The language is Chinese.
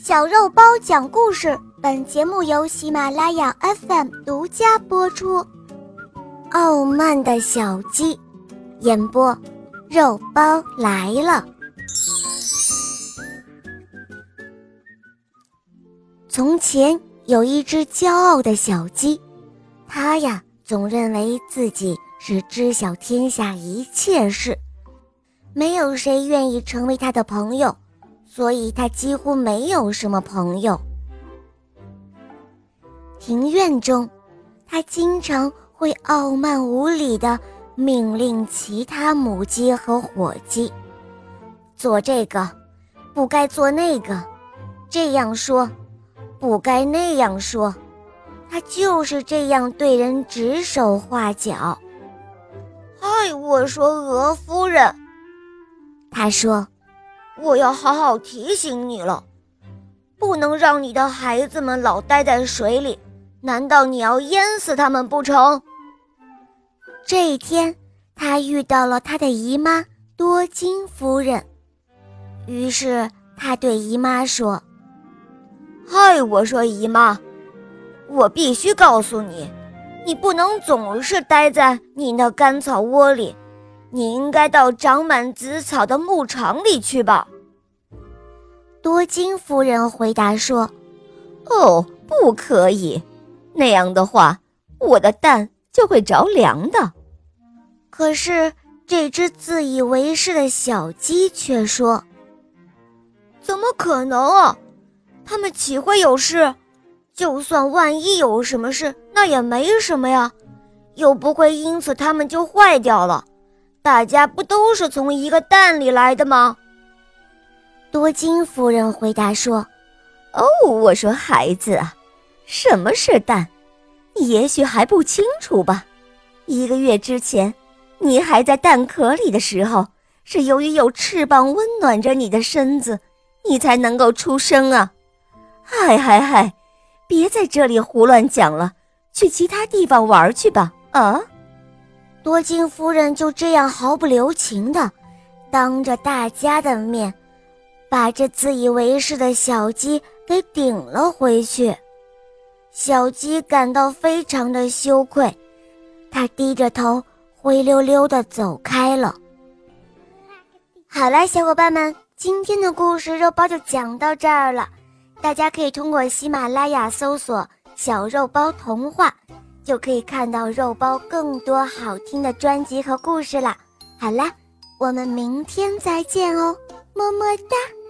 小肉包讲故事，本节目由喜马拉雅 FM 独家播出。傲慢的小鸡，演播，肉包来了。从前有一只骄傲的小鸡，它呀总认为自己是知晓天下一切事，没有谁愿意成为它的朋友。所以他几乎没有什么朋友。庭院中，他经常会傲慢无礼的命令其他母鸡和火鸡做这个，不该做那个；这样说，不该那样说。他就是这样对人指手画脚。嗨，我说鹅夫人，他说。我要好好提醒你了，不能让你的孩子们老待在水里。难道你要淹死他们不成？这一天，他遇到了他的姨妈多金夫人，于是他对姨妈说：“嗨，我说姨妈，我必须告诉你，你不能总是待在你那干草窝里。”你应该到长满紫草的牧场里去吧。”多金夫人回答说，“哦，不可以，那样的话，我的蛋就会着凉的。”可是这只自以为是的小鸡却说：“怎么可能啊？他们岂会有事？就算万一有什么事，那也没什么呀，又不会因此它们就坏掉了。”大家不都是从一个蛋里来的吗？多金夫人回答说：“哦，我说孩子啊，什么是蛋？你也许还不清楚吧？一个月之前，你还在蛋壳里的时候，是由于有翅膀温暖着你的身子，你才能够出生啊！嗨嗨嗨，别在这里胡乱讲了，去其他地方玩去吧！啊！”多金夫人就这样毫不留情的，当着大家的面，把这自以为是的小鸡给顶了回去。小鸡感到非常的羞愧，它低着头，灰溜溜的走开了。好了，小伙伴们，今天的故事肉包就讲到这儿了。大家可以通过喜马拉雅搜索“小肉包童话”。就可以看到肉包更多好听的专辑和故事了。好啦，我们明天再见哦，么么哒。